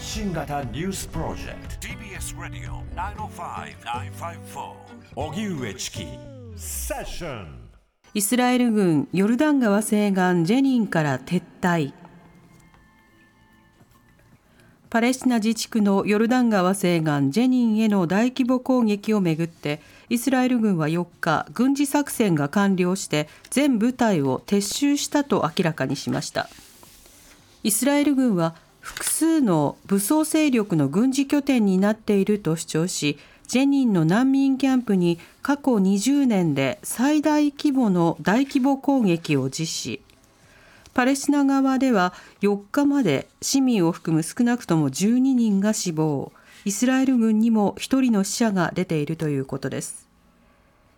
発信型ニュースプロジェクト。TBS ラディオ905-954おぎゅうえちきセッションイスラエル軍ヨルダン川西岸ジェニンから撤退。パレスチナ自治区のヨルダン川西岸ジェニンへの大規模攻撃をめぐってイスラエル軍は4日軍事作戦が完了して全部隊を撤収したと明らかにしました。イスラエル軍は複数の武装勢力の軍事拠点になっていると主張しジェニンの難民キャンプに過去20年で最大規模の大規模攻撃を実施。パレスチナ側では4日まで市民を含む少なくとも12人が死亡。イスラエル軍にも1人の死者が出ているということです。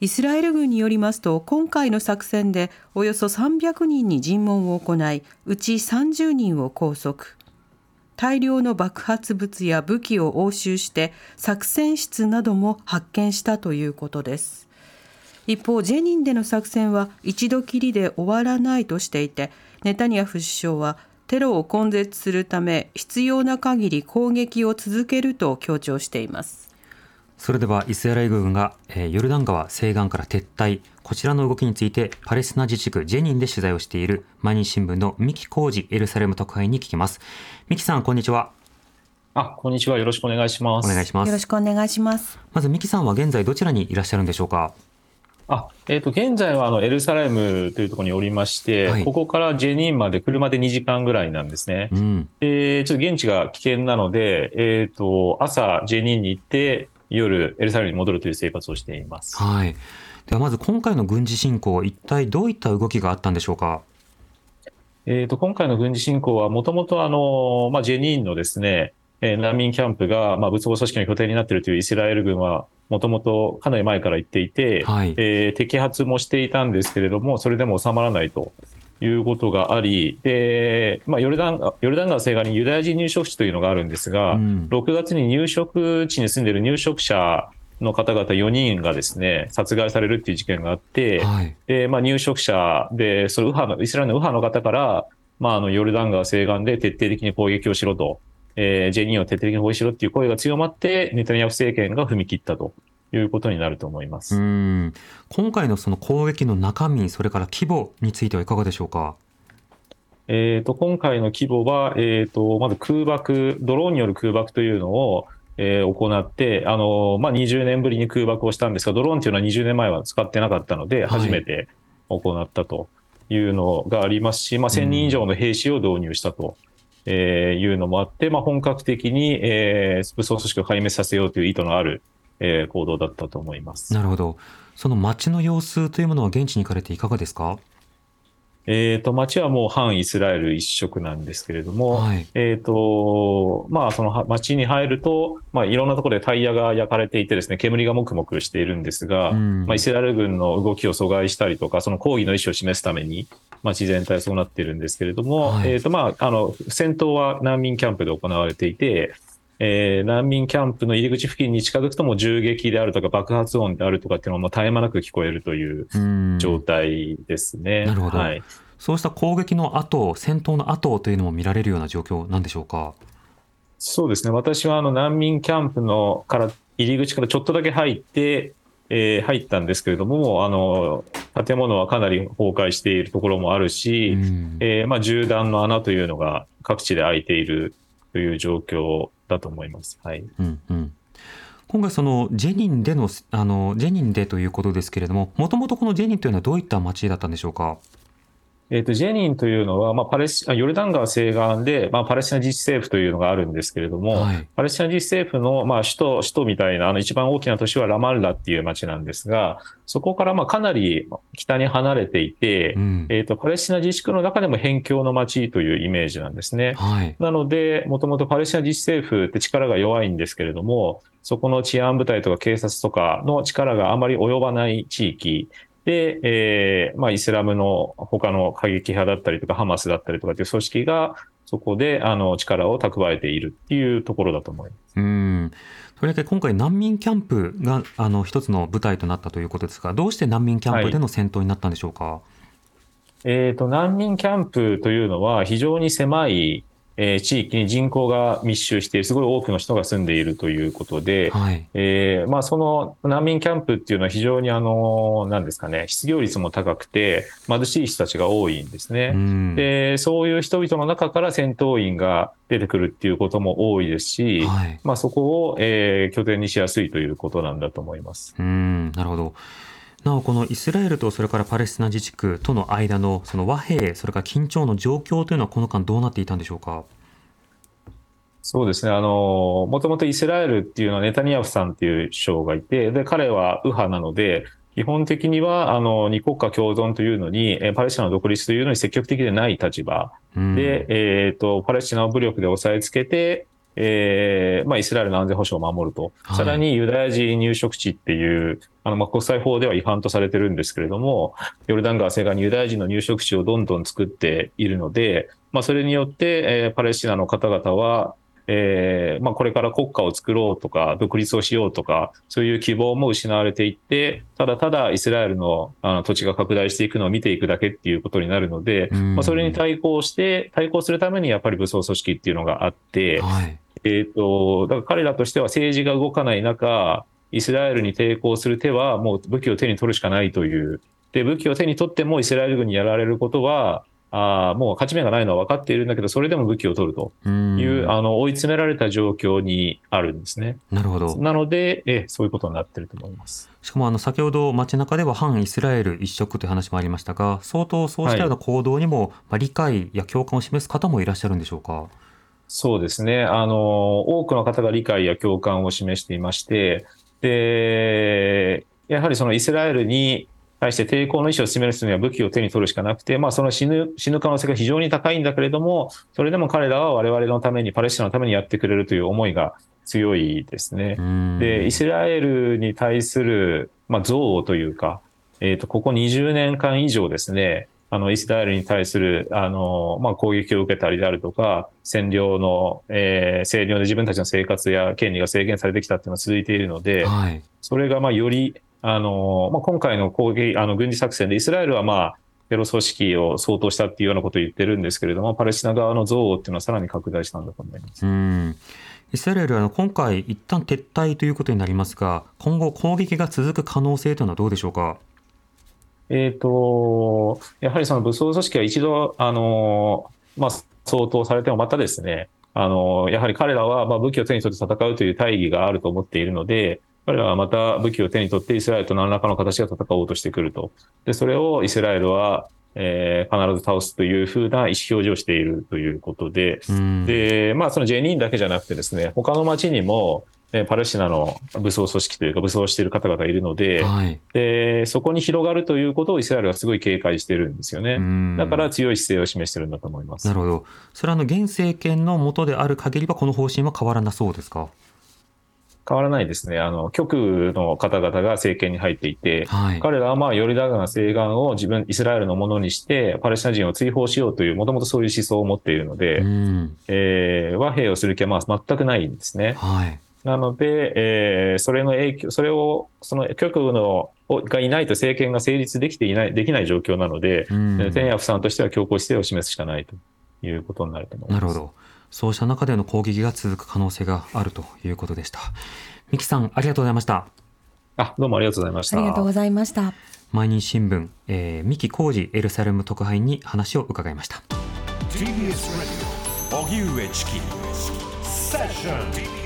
イスラエル軍によりますと今回の作戦でおよそ300人に尋問を行いうち30人を拘束。大量の爆発物や武器を押収して作戦室なども発見したということです。一方ジェニンでの作戦は一度きりで終わらないとしていてネタニヤフ首相はテロを根絶するため必要な限り攻撃を続けると強調しています。それではイスラエル軍が、えー、ヨルダン川西岸から撤退。こちらの動きについてパレスチナ自治区ジェニンで取材をしている毎日新聞の三木浩二エルサレム特派員に聞きます。三木さんこんにちは。あこんにちは。よろしくお願いします。お願いします。よろしくお願いします。まず三木さんは現在どちらにいらっしゃるんでしょうか？あ、えっ、ー、と、現在はあの、エルサレムというところにおりまして、はい、ここからジェニンまで車で2時間ぐらいなんですね。うん、で、ちょっと現地が危険なので、えっ、ー、と、朝ジェニンに行って、夜エルサレムに戻るという生活をしています。はい。ではまず今回の軍事侵攻、一体どういった動きがあったんでしょうか？えっ、ー、と、今回の軍事侵攻はもともとあの、まあ、ジェニンのですね、えー、難民キャンプが、まあ、武装組織の拠点になっているというイスラエル軍は、もともとかなり前から言っていて、はい、えー、摘発もしていたんですけれども、それでも収まらないということがあり、でまあ、ヨルダンヨルダン川西岸にユダヤ人入植地というのがあるんですが、うん、6月に入植地に住んでいる入植者の方々4人がですね殺害されるっていう事件があって、はい、でまあ、入植者で、その右派のイスラエルの右派の方から、まあ、あのヨルダン川西岸で徹底的に攻撃をしろと、えー、ジェニーを徹底的に包囲しろっていう声が強まって、ネタニヤフ政権が踏み切ったと。いうことになると思いますうん今回のその攻撃の中身、それから規模についてはいかがでしょうか？えーと、今回の規模は、えーと、まず空爆、ドローンによる空爆というのを、えー、行って、あのまあ、20年ぶりに空爆をしたんですが、ドローンというのは20年前は使ってなかったので、初めて行ったというのがありますし、まあ、1000人以上の兵士を導入したと。えー、いうのもあって、まあ、本格的に、えー、武装組織を壊滅させようという意図のある、えー、行動だったと思います。なるほど、その街の様子というものは現地に行かれていかがですか？えーと、街はもう反イスラエル一色なんですけれども、はい、えーとまあ、その街に入ると、まあ、いろんなところでタイヤが焼かれていてですね、煙がもくもくしているんですが、うん、まあ、イスラエル軍の動きを阻害したりとか、その抗議の意思を示すために、街全体そうなっているんですけれども、はい、えーとまあ、あの戦闘は難民キャンプで行われていて、えー、難民キャンプの入り口付近に近づくとも銃撃であるとか爆発音であるとかっていうのも絶え間なく聞こえるという状態ですね。なるほど、はい。そうした攻撃の後、戦闘の後というのも見られるような状況なんでしょうか？そうですね。私はあの難民キャンプのから入り口からちょっとだけ入って、えー、入ったんですけれども、あの建物はかなり崩壊しているところもあるし、えー、まあ、銃弾の穴というのが各地で開いているという状況だと思います。はい。うんうん今回そのジェニンでのあのジェニンでということですけれども、もともとこのジェニンというのはどういった町だったんでしょうか？えっ、ー、と、ジェニンというのは、まあ、パレス、ヨルダン川西岸で、まあ、パレスチナ自治政府というのがあるんですけれども、はい、パレスチナ自治政府の、まあ、首都、首都みたいな、あの、一番大きな都市はラマンラっていう町なんですが、そこから、まあ、かなり北に離れていて、うん、えっ、ー、と、パレスチナ自治区の中でも辺境の町というイメージなんですね。はい、なので、もともとパレスチナ自治政府って力が弱いんですけれども、そこの治安部隊とか警察とかの力があまり及ばない地域で、えー、まあ、イスラムの他の過激派だったりとか、ハマスだったりとかっていう組織が、そこで、あの、力を蓄えているっていうところだと思います。うん。それだけ今回難民キャンプが、あの、一つの舞台となったということですが、どうして難民キャンプでの戦闘になったんでしょうか、はい、えっ、ー、と、難民キャンプというのは非常に狭いえー、地域に人口が密集している、すごい多くの人が住んでいるということで、はい、えー、まあ、その難民キャンプっていうのは非常にあの、なんですかね、失業率も高くて、貧しい人たちが多いんですね。で、そういう人々の中から戦闘員が出てくるっていうことも多いですし、はい、まあ、そこを、えー、拠点にしやすいということなんだと思います。うんなるほど。なおこのイスラエルとそれからパレスチナ自治区との間のその和平それから緊張の状況というのはこの間どうなっていたんでしょうか？そうですね。あの、もともとイスラエルっていうのはネタニヤフさんっていう首相がいて、で、彼は右派なので、基本的には、あの、二国家共存というのに、パレスチナの独立というのに積極的でない立場で、うん、えっ、ー、と、パレスチナを武力で押さえつけて、えー、まあ、イスラエルの安全保障を守ると。はい、さらにユダヤ人入植地っていう、あの、まあ、国際法では違反とされてるんですけれども、ヨルダン川西岸にユダヤ人の入植地をどんどん作っているので、まあ、それによって、えー、パレスチナの方々は、えー、まあ、これから国家を作ろうとか、独立をしようとか、そういう希望も失われていって、ただただイスラエルのあの土地が拡大していくのを見ていくだけっていうことになるので、まあ、それに対抗して、対抗するためにやっぱり武装組織っていうのがあって、はいえっ、ー、と、だから彼らとしては政治が動かない中、イスラエルに抵抗する手はもう武器を手に取るしかないという。で、武器を手に取ってもイスラエル軍にやられることは、あもう勝ち目がないのは分かっているんだけど、それでも武器を取るという、あの追い詰められた状況にあるんですね。なるほど。なので、えそういうことになってると思います。しかもあの先ほど街中では反イスラエル一色という話もありましたが、相当そうしたような行動にも、まあ、理解や共感を示す方もいらっしゃるんでしょうか？そうですね。あの、多くの方が理解や共感を示していまして、で、やはりそのイスラエルに対して抵抗の意思を示すには武器を手に取るしかなくて、まあその死ぬ、死ぬ可能性が非常に高いんだけれども、それでも彼らは我々のために、パレスチナのためにやってくれるという思いが強いですね。で、イスラエルに対する、まあ、憎悪というか、えっ、ー、と、ここ20年間以上ですね、あの、イスラエルに対する、あの、まあ、攻撃を受けたりであるとか、占領の、えー、占領で自分たちの生活や権利が制限されてきたっていうのは続いているので、はい、それが、まあ、より、あの、まあ、今回の攻撃、あの、軍事作戦でイスラエルは、まあ、テロ組織を相当したっていうようなことを言ってるんですけれども、パレスチナ側の憎悪っていうのはさらに拡大したんだと思います。うんイスラエルは今回、一旦撤退ということになりますが、今後、攻撃が続く可能性というのはどうでしょうか？えっ、ー、と、やはりその武装組織は一度、あの、まあ、相当されてもまたですね、あの、やはり彼らは、まあ、武器を手に取って戦うという大義があると思っているので、彼らはまた武器を手に取ってイスラエルと何らかの形で戦おうとしてくると。で、それをイスラエルは、えー、必ず倒すというふうな意思表示をしているということで、で、まあそのジェニーンだけじゃなくてですね、他の町にも、パレスチナの武装組織というか武装している方々がいるのではい、で、そこに広がるということをイスラエルはすごい警戒してるんですよね。だから強い姿勢を示してるんだと思います。なるほど。それはあの現政権の下である限りはこの方針は変わらなそうですか？変わらないですね。あの、極右の方々が政権に入っていて、はい、彼らはまあ、ヨルダン川西岸を自分、イスラエルのものにして、パレスチナ人を追放しようという、もともとそういう思想を持っているので、えー、和平をする気はまあ全くないんですね。はいなので、えー、それの影響、それを、その極右のがいないと政権が成立できていない、できない状況なので、うん、テンヤフさんとしては強硬姿勢を示すしかないということになると思います。なるほど。そうした中での攻撃が続く可能性があるということでした。三木さん、ありがとうございました。あ、どうもありがとうございました。ありがとうございました。毎日新聞、えー、三木浩二エルサレム特派員に話を伺いました。TBS ラジオ、荻上チキ、セッション。